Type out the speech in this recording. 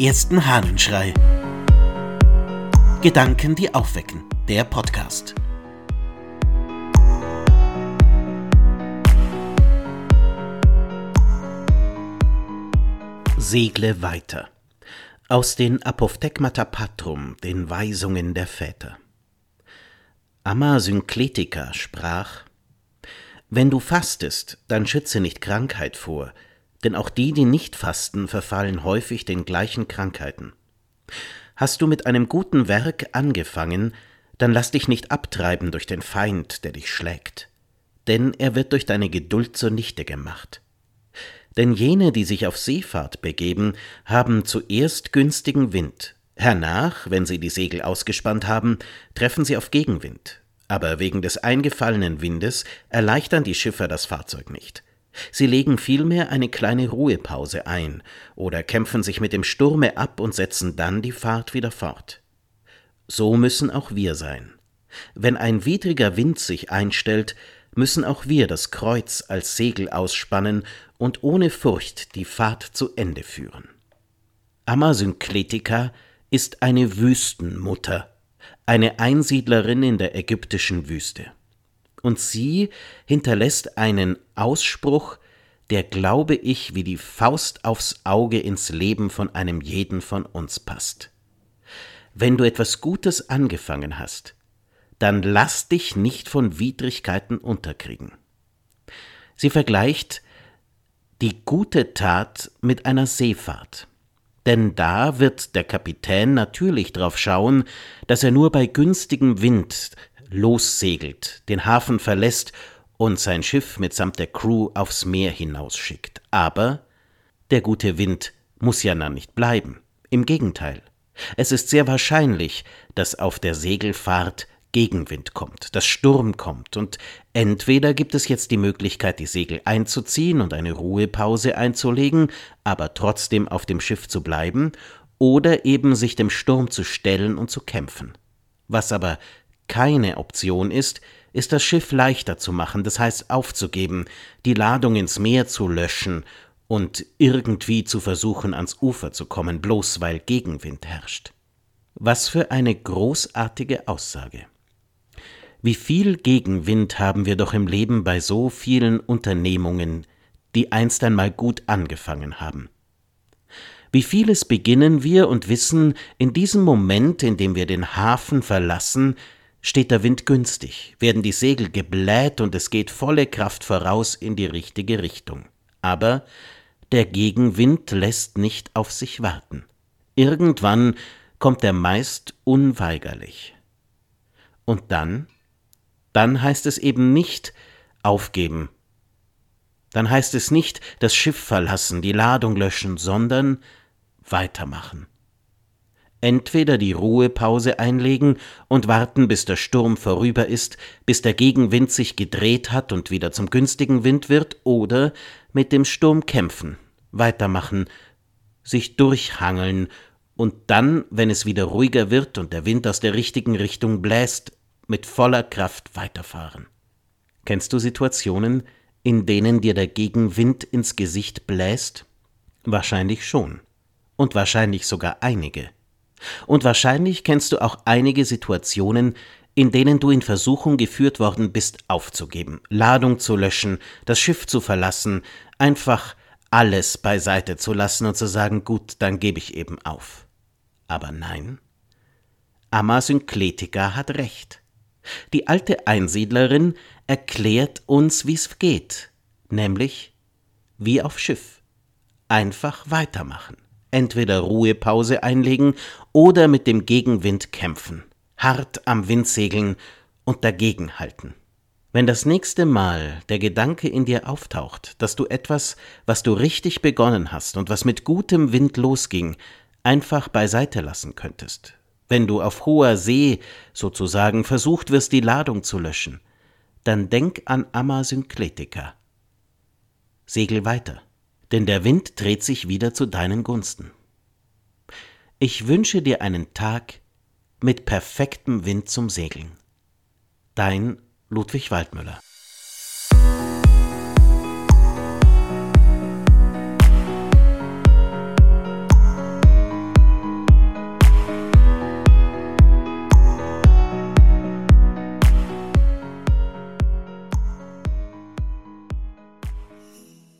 ersten Hahnenschrei. Gedanken, die aufwecken. Der Podcast. Segle weiter. Aus den Apophthegmata Patrum, den Weisungen der Väter. Amma Synkletica sprach: Wenn du fastest, dann schütze nicht Krankheit vor, denn auch die, die nicht fasten, verfallen häufig den gleichen Krankheiten. Hast du mit einem guten Werk angefangen, dann lass dich nicht abtreiben durch den Feind, der dich schlägt, denn er wird durch deine Geduld zunichte gemacht. Denn jene, die sich auf Seefahrt begeben, haben zuerst günstigen Wind, hernach, wenn sie die Segel ausgespannt haben, treffen sie auf Gegenwind, aber wegen des eingefallenen Windes erleichtern die Schiffer das Fahrzeug nicht. Sie legen vielmehr eine kleine Ruhepause ein oder kämpfen sich mit dem Sturme ab und setzen dann die Fahrt wieder fort. So müssen auch wir sein. Wenn ein widriger Wind sich einstellt, müssen auch wir das Kreuz als Segel ausspannen und ohne Furcht die Fahrt zu Ende führen. Amasynkletika ist eine Wüstenmutter, eine Einsiedlerin in der ägyptischen Wüste und sie hinterlässt einen Ausspruch, der, glaube ich, wie die Faust aufs Auge ins Leben von einem jeden von uns passt. Wenn du etwas Gutes angefangen hast, dann lass dich nicht von Widrigkeiten unterkriegen. Sie vergleicht die gute Tat mit einer Seefahrt. Denn da wird der Kapitän natürlich drauf schauen, dass er nur bei günstigem Wind lossegelt, den Hafen verlässt und sein Schiff mitsamt der Crew aufs Meer hinausschickt. Aber der gute Wind muss ja dann nicht bleiben. Im Gegenteil. Es ist sehr wahrscheinlich, dass auf der Segelfahrt Gegenwind kommt, dass Sturm kommt, und entweder gibt es jetzt die Möglichkeit, die Segel einzuziehen und eine Ruhepause einzulegen, aber trotzdem auf dem Schiff zu bleiben, oder eben sich dem Sturm zu stellen und zu kämpfen. Was aber keine Option ist, ist das Schiff leichter zu machen, das heißt aufzugeben, die Ladung ins Meer zu löschen und irgendwie zu versuchen, ans Ufer zu kommen, bloß weil Gegenwind herrscht. Was für eine großartige Aussage. Wie viel Gegenwind haben wir doch im Leben bei so vielen Unternehmungen, die einst einmal gut angefangen haben. Wie vieles beginnen wir und wissen, in diesem Moment, in dem wir den Hafen verlassen, Steht der Wind günstig, werden die Segel gebläht und es geht volle Kraft voraus in die richtige Richtung. Aber der Gegenwind lässt nicht auf sich warten. Irgendwann kommt er meist unweigerlich. Und dann? Dann heißt es eben nicht aufgeben. Dann heißt es nicht das Schiff verlassen, die Ladung löschen, sondern weitermachen entweder die Ruhepause einlegen und warten, bis der Sturm vorüber ist, bis der Gegenwind sich gedreht hat und wieder zum günstigen Wind wird, oder mit dem Sturm kämpfen, weitermachen, sich durchhangeln und dann, wenn es wieder ruhiger wird und der Wind aus der richtigen Richtung bläst, mit voller Kraft weiterfahren. Kennst du Situationen, in denen dir der Gegenwind ins Gesicht bläst? Wahrscheinlich schon. Und wahrscheinlich sogar einige. Und wahrscheinlich kennst du auch einige Situationen, in denen du in Versuchung geführt worden bist, aufzugeben, Ladung zu löschen, das Schiff zu verlassen, einfach alles beiseite zu lassen und zu sagen, gut, dann gebe ich eben auf. Aber nein, Amasynkletika hat recht. Die alte Einsiedlerin erklärt uns, wie's geht, nämlich wie auf Schiff. Einfach weitermachen entweder Ruhepause einlegen oder mit dem Gegenwind kämpfen, hart am Wind segeln und dagegenhalten. Wenn das nächste Mal der Gedanke in dir auftaucht, dass du etwas, was du richtig begonnen hast und was mit gutem Wind losging, einfach beiseite lassen könntest, wenn du auf hoher See sozusagen versucht wirst, die Ladung zu löschen, dann denk an Amasynkletika. Segel weiter denn der Wind dreht sich wieder zu deinen Gunsten. Ich wünsche dir einen Tag mit perfektem Wind zum Segeln. Dein Ludwig Waldmüller